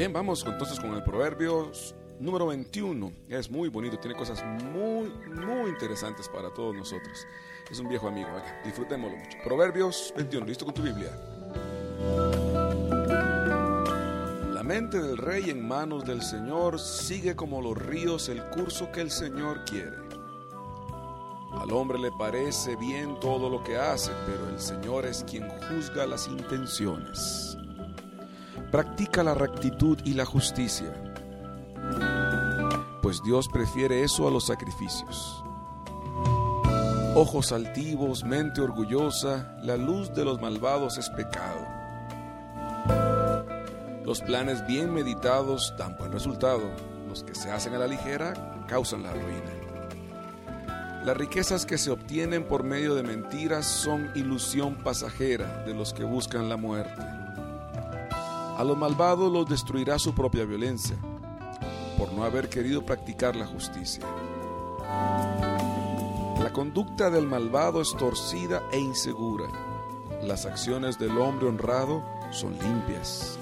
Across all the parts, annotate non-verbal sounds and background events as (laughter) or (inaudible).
Bien, vamos entonces con el proverbio número 21. Es muy bonito, tiene cosas muy, muy interesantes para todos nosotros. Es un viejo amigo, disfrutémoslo mucho. Proverbios 21, listo con tu Biblia. La mente del rey en manos del Señor sigue como los ríos el curso que el Señor quiere. Al hombre le parece bien todo lo que hace, pero el Señor es quien juzga las intenciones. Practica la rectitud y la justicia, pues Dios prefiere eso a los sacrificios. Ojos altivos, mente orgullosa, la luz de los malvados es pecado. Los planes bien meditados dan buen resultado, los que se hacen a la ligera causan la ruina. Las riquezas que se obtienen por medio de mentiras son ilusión pasajera de los que buscan la muerte. A los malvados los destruirá su propia violencia, por no haber querido practicar la justicia. La conducta del malvado es torcida e insegura. Las acciones del hombre honrado son limpias.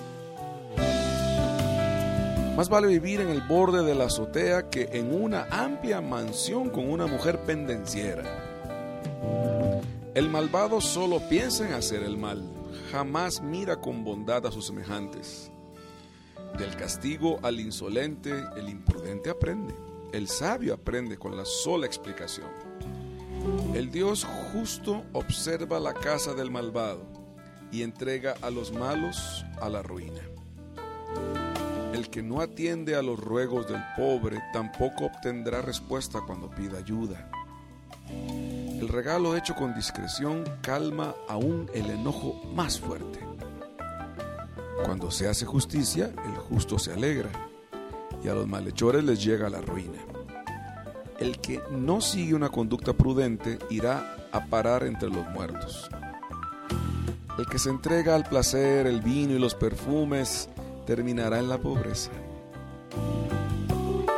Más vale vivir en el borde de la azotea que en una amplia mansión con una mujer pendenciera. El malvado solo piensa en hacer el mal, jamás mira con bondad a sus semejantes. Del castigo al insolente, el imprudente aprende. El sabio aprende con la sola explicación. El Dios justo observa la casa del malvado y entrega a los malos a la ruina. El que no atiende a los ruegos del pobre tampoco obtendrá respuesta cuando pida ayuda. Regalo hecho con discreción calma aún el enojo más fuerte. Cuando se hace justicia, el justo se alegra, y a los malhechores les llega la ruina. El que no sigue una conducta prudente irá a parar entre los muertos. El que se entrega al placer, el vino y los perfumes, terminará en la pobreza.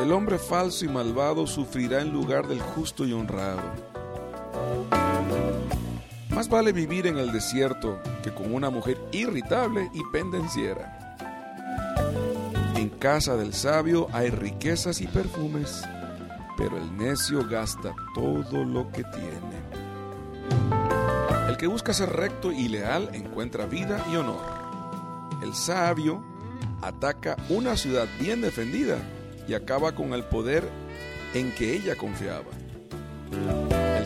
El hombre falso y malvado sufrirá en lugar del justo y honrado. Más vale vivir en el desierto que con una mujer irritable y pendenciera. En casa del sabio hay riquezas y perfumes, pero el necio gasta todo lo que tiene. El que busca ser recto y leal encuentra vida y honor. El sabio ataca una ciudad bien defendida y acaba con el poder en que ella confiaba.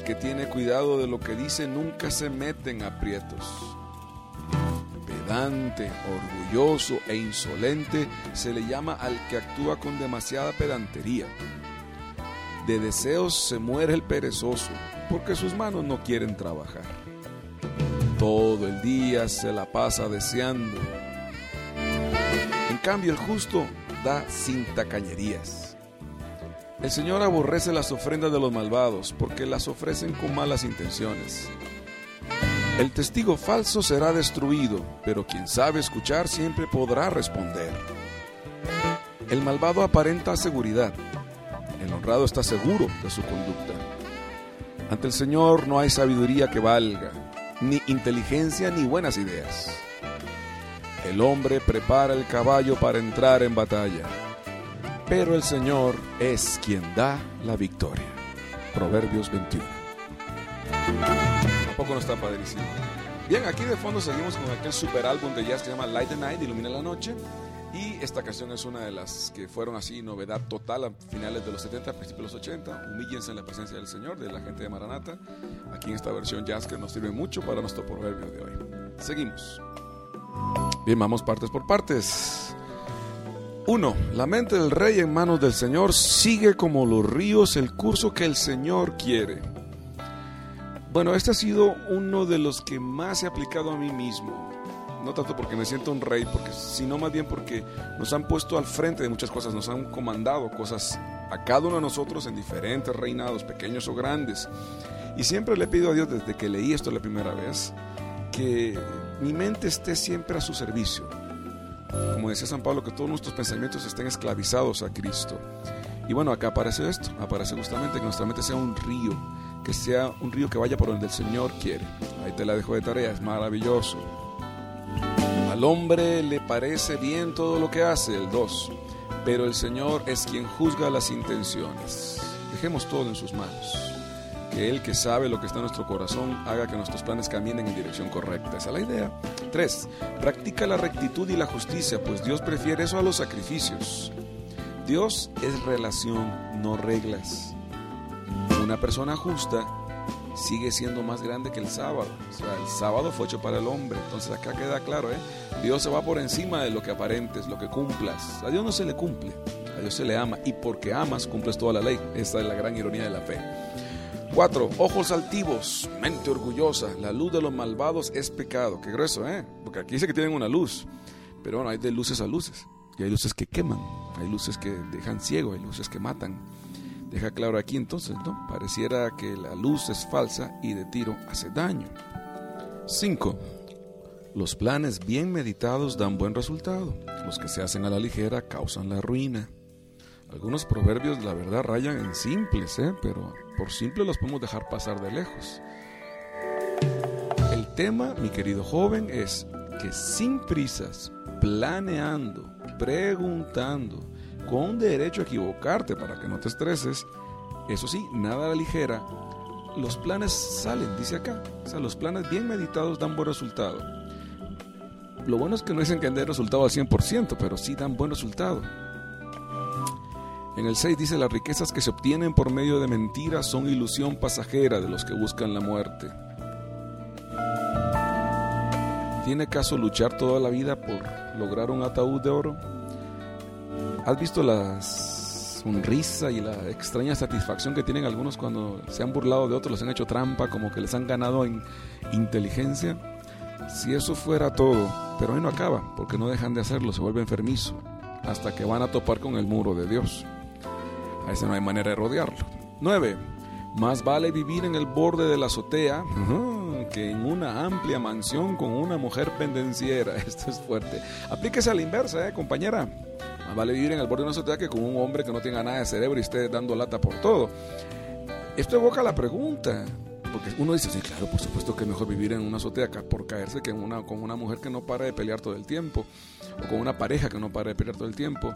Que tiene cuidado de lo que dice nunca se mete en aprietos. Pedante, orgulloso e insolente se le llama al que actúa con demasiada pedantería. De deseos se muere el perezoso porque sus manos no quieren trabajar. Todo el día se la pasa deseando cambio el justo da sin tacañerías. El Señor aborrece las ofrendas de los malvados porque las ofrecen con malas intenciones. El testigo falso será destruido, pero quien sabe escuchar siempre podrá responder. El malvado aparenta seguridad, el honrado está seguro de su conducta. Ante el Señor no hay sabiduría que valga, ni inteligencia ni buenas ideas. El hombre prepara el caballo para entrar en batalla, pero el Señor es quien da la victoria. Proverbios 21. Tampoco no está padrísimo. Bien, aquí de fondo seguimos con aquel super álbum de jazz que se llama Light the Night, Ilumina la Noche. Y esta canción es una de las que fueron así novedad total a finales de los 70, principios de los 80. Humíllense en la presencia del Señor, de la gente de Maranata. Aquí en esta versión jazz que nos sirve mucho para nuestro proverbio de hoy. Seguimos. Bien, vamos partes por partes. 1. La mente del rey en manos del Señor sigue como los ríos el curso que el Señor quiere. Bueno, este ha sido uno de los que más he aplicado a mí mismo. No tanto porque me siento un rey, porque, sino más bien porque nos han puesto al frente de muchas cosas, nos han comandado cosas a cada uno de nosotros en diferentes reinados, pequeños o grandes. Y siempre le pido a Dios desde que leí esto la primera vez, que mi mente esté siempre a su servicio. Como decía San Pablo, que todos nuestros pensamientos estén esclavizados a Cristo. Y bueno, acá aparece esto, aparece justamente que nuestra mente sea un río, que sea un río que vaya por donde el Señor quiere. Ahí te la dejo de tarea, es maravilloso. Al hombre le parece bien todo lo que hace, el 2, pero el Señor es quien juzga las intenciones. Dejemos todo en sus manos. Que Él que sabe lo que está en nuestro corazón haga que nuestros planes caminen en dirección correcta. Esa es la idea. 3. Practica la rectitud y la justicia, pues Dios prefiere eso a los sacrificios. Dios es relación, no reglas. Una persona justa sigue siendo más grande que el sábado. O sea, el sábado fue hecho para el hombre. Entonces acá queda claro, ¿eh? Dios se va por encima de lo que aparentes, lo que cumplas. A Dios no se le cumple, a Dios se le ama. Y porque amas, cumples toda la ley. Esta es la gran ironía de la fe. 4. Ojos altivos, mente orgullosa. La luz de los malvados es pecado. Qué grueso, ¿eh? Porque aquí dice que tienen una luz. Pero bueno, hay de luces a luces. Y hay luces que queman, hay luces que dejan ciego, hay luces que matan. Deja claro aquí entonces, ¿no? Pareciera que la luz es falsa y de tiro hace daño. 5. Los planes bien meditados dan buen resultado. Los que se hacen a la ligera causan la ruina. Algunos proverbios, la verdad, rayan en simples, ¿eh? pero por simple los podemos dejar pasar de lejos. El tema, mi querido joven, es que sin prisas, planeando, preguntando, con derecho a equivocarte para que no te estreses. Eso sí, nada a la ligera. Los planes salen, dice acá. O sea, los planes bien meditados dan buen resultado. Lo bueno es que no dicen que den resultado al 100%, pero sí dan buen resultado. En el 6 dice, las riquezas que se obtienen por medio de mentiras son ilusión pasajera de los que buscan la muerte. ¿Tiene caso luchar toda la vida por lograr un ataúd de oro? ¿Has visto la sonrisa y la extraña satisfacción que tienen algunos cuando se han burlado de otros, les han hecho trampa, como que les han ganado en inteligencia? Si eso fuera todo, pero ahí no acaba, porque no dejan de hacerlo, se vuelve enfermizo, hasta que van a topar con el muro de Dios. A ese no hay manera de rodearlo. 9. Más vale vivir en el borde de la azotea que en una amplia mansión con una mujer pendenciera. (laughs) Esto es fuerte. Aplíquese a la inversa, ¿eh, compañera. Más vale vivir en el borde de una azotea que con un hombre que no tenga nada de cerebro y esté dando lata por todo. Esto evoca la pregunta, porque uno dice, sí, claro, por supuesto que es mejor vivir en una azotea por caerse que con una mujer que no para de pelear todo el tiempo, o con una pareja que no para de pelear todo el tiempo.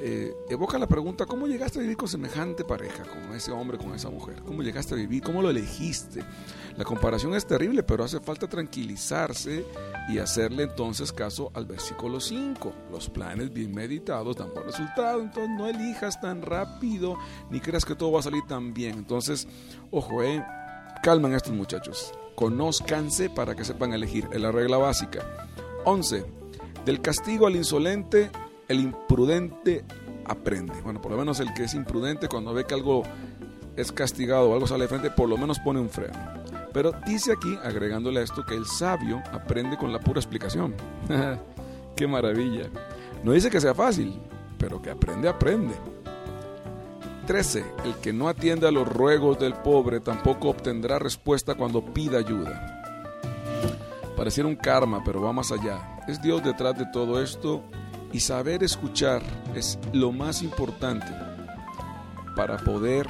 Eh, evoca la pregunta, ¿cómo llegaste a vivir con semejante pareja, con ese hombre, con esa mujer? ¿Cómo llegaste a vivir? ¿Cómo lo elegiste? La comparación es terrible, pero hace falta tranquilizarse y hacerle entonces caso al versículo 5. Los planes bien meditados dan buen resultado, entonces no elijas tan rápido ni creas que todo va a salir tan bien. Entonces, ojo, eh, calman estos muchachos. Conózcanse para que sepan elegir. Es la regla básica. 11. Del castigo al insolente, el imprudente aprende. Bueno, por lo menos el que es imprudente cuando ve que algo es castigado o algo sale de frente, por lo menos pone un freno. Pero dice aquí, agregándole a esto, que el sabio aprende con la pura explicación. (laughs) ¡Qué maravilla! No dice que sea fácil, pero que aprende, aprende. 13. El que no atiende a los ruegos del pobre tampoco obtendrá respuesta cuando pida ayuda. Pareciera un karma, pero va más allá. Es Dios detrás de todo esto y saber escuchar es lo más importante para poder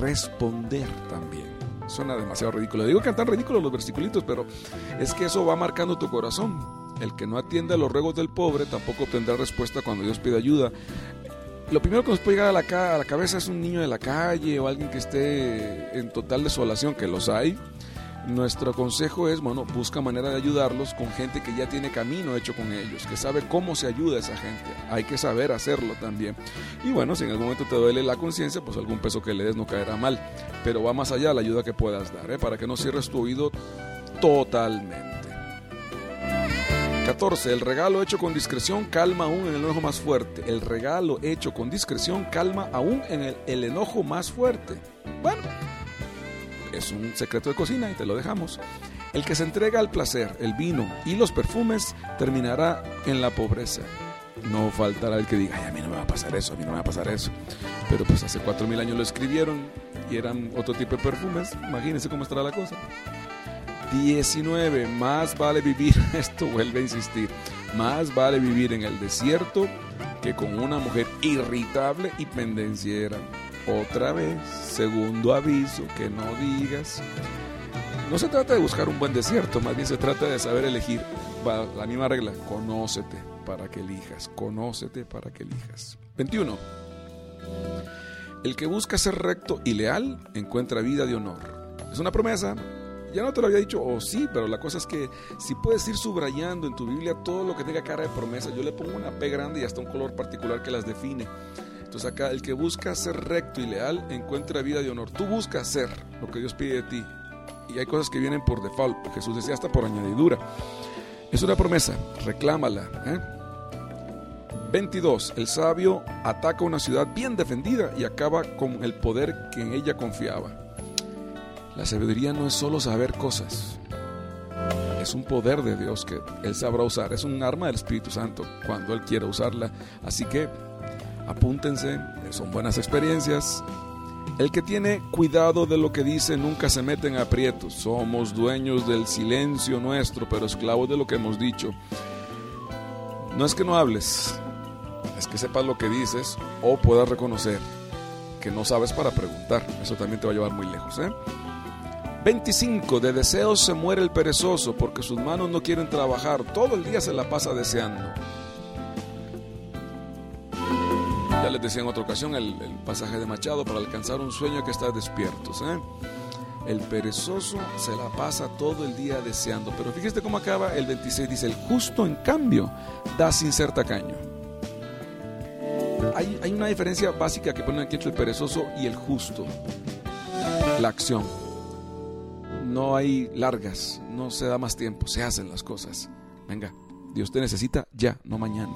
responder también. Suena demasiado ridículo. Digo que están ridículos los versiculitos, pero es que eso va marcando tu corazón. El que no atiende a los ruegos del pobre tampoco obtendrá respuesta cuando Dios pide ayuda lo primero que nos puede llegar a la, a la cabeza es un niño de la calle o alguien que esté en total desolación, que los hay. Nuestro consejo es, bueno, busca manera de ayudarlos con gente que ya tiene camino hecho con ellos, que sabe cómo se ayuda a esa gente. Hay que saber hacerlo también. Y bueno, si en algún momento te duele la conciencia, pues algún peso que le des no caerá mal. Pero va más allá la ayuda que puedas dar, ¿eh? para que no cierres tu oído totalmente. 14. El regalo hecho con discreción calma aún en el enojo más fuerte. El regalo hecho con discreción calma aún en el, el enojo más fuerte. Bueno, es un secreto de cocina y te lo dejamos. El que se entrega al placer, el vino y los perfumes terminará en la pobreza. No faltará el que diga, a mí no me va a pasar eso, a mí no me va a pasar eso. Pero pues hace cuatro mil años lo escribieron y eran otro tipo de perfumes. Imagínense cómo estará la cosa. 19. Más vale vivir, (laughs) esto vuelve a insistir, más vale vivir en el desierto que con una mujer irritable y pendenciera. Otra vez, segundo aviso, que no digas. No se trata de buscar un buen desierto, más bien se trata de saber elegir la misma regla, conócete para que elijas, conócete para que elijas. 21. El que busca ser recto y leal encuentra vida de honor. Es una promesa. Ya no te lo había dicho, o sí, pero la cosa es que si puedes ir subrayando en tu Biblia todo lo que tenga cara de promesa, yo le pongo una P grande y hasta un color particular que las define. Entonces acá, el que busca ser recto y leal encuentra vida de honor. Tú buscas ser lo que Dios pide de ti. Y hay cosas que vienen por default. Jesús decía hasta por añadidura. Es una promesa, reclámala. ¿eh? 22. El sabio ataca una ciudad bien defendida y acaba con el poder que en ella confiaba. La sabiduría no es solo saber cosas, es un poder de Dios que Él sabrá usar, es un arma del Espíritu Santo cuando Él quiera usarla. Así que apúntense, son buenas experiencias. El que tiene cuidado de lo que dice nunca se mete en aprietos. Somos dueños del silencio nuestro, pero esclavos de lo que hemos dicho. No es que no hables, es que sepas lo que dices o puedas reconocer que no sabes para preguntar. Eso también te va a llevar muy lejos. 25. ¿eh? De deseos se muere el perezoso porque sus manos no quieren trabajar. Todo el día se la pasa deseando. Ya les decía en otra ocasión el, pasaje de Machado para alcanzar un sueño que está despiertos. El perezoso se la pasa todo el día deseando. Pero fíjate cómo acaba el 26. Dice, el justo en cambio da sin ser tacaño hay, una diferencia básica que ponen aquí entre el perezoso y el justo. La acción. No hay largas, no se da más tiempo, se hacen las cosas. Venga, Dios te necesita ya, no mañana.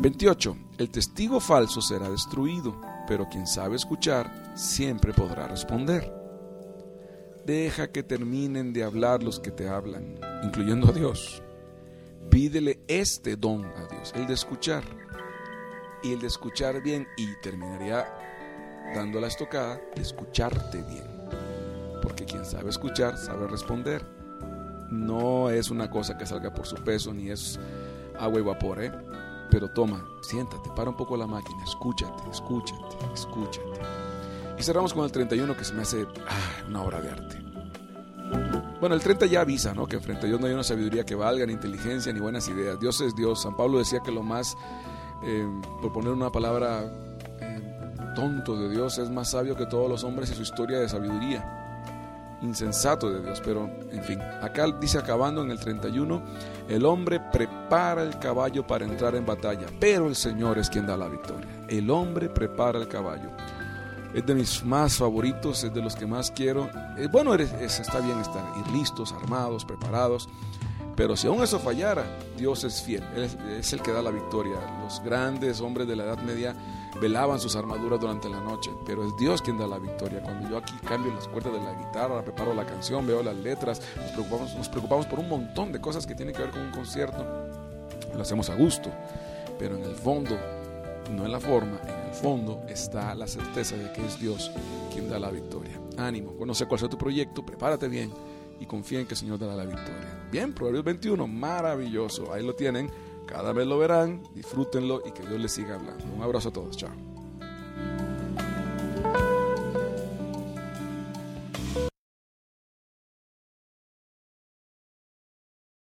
28. El testigo falso será destruido, pero quien sabe escuchar siempre podrá responder. Deja que terminen de hablar los que te hablan, incluyendo a Dios pídele este don a Dios, el de escuchar. Y el de escuchar bien, y terminaría dando la estocada, escucharte bien. Porque quien sabe escuchar, sabe responder. No es una cosa que salga por su peso, ni es agua y vapor, ¿eh? Pero toma, siéntate, para un poco la máquina, escúchate, escúchate, escúchate. Y cerramos con el 31 que se me hace ah, una obra de arte. Bueno, el 30 ya avisa, ¿no? Que frente a Dios no hay una sabiduría que valga, ni inteligencia, ni buenas ideas. Dios es Dios. San Pablo decía que lo más, eh, por poner una palabra tonto de Dios, es más sabio que todos los hombres y su historia de sabiduría. Insensato de Dios, pero en fin. Acá dice acabando en el 31, el hombre prepara el caballo para entrar en batalla, pero el Señor es quien da la victoria. El hombre prepara el caballo es de mis más favoritos, es de los que más quiero. Eh, bueno, está bien estar listos, armados, preparados, pero si aún eso fallara, Dios es fiel, es, el que da la victoria. Los grandes hombres de la Edad Media velaban sus armaduras durante la noche, pero es Dios quien da la victoria. Cuando yo aquí cambio las cuerdas de la guitarra, preparo la canción, veo las letras, nos preocupamos, nos preocupamos por un montón de cosas que tienen que ver con un concierto, lo hacemos a gusto, pero en el fondo no en la forma, en el fondo está la certeza de que es Dios quien da la victoria. Ánimo, conoce cuál sea tu proyecto, prepárate bien y confía en que el Señor dará la victoria. Bien, Proverbios 21, maravilloso, ahí lo tienen, cada vez lo verán, disfrútenlo y que Dios les siga hablando. Un abrazo a todos, chao.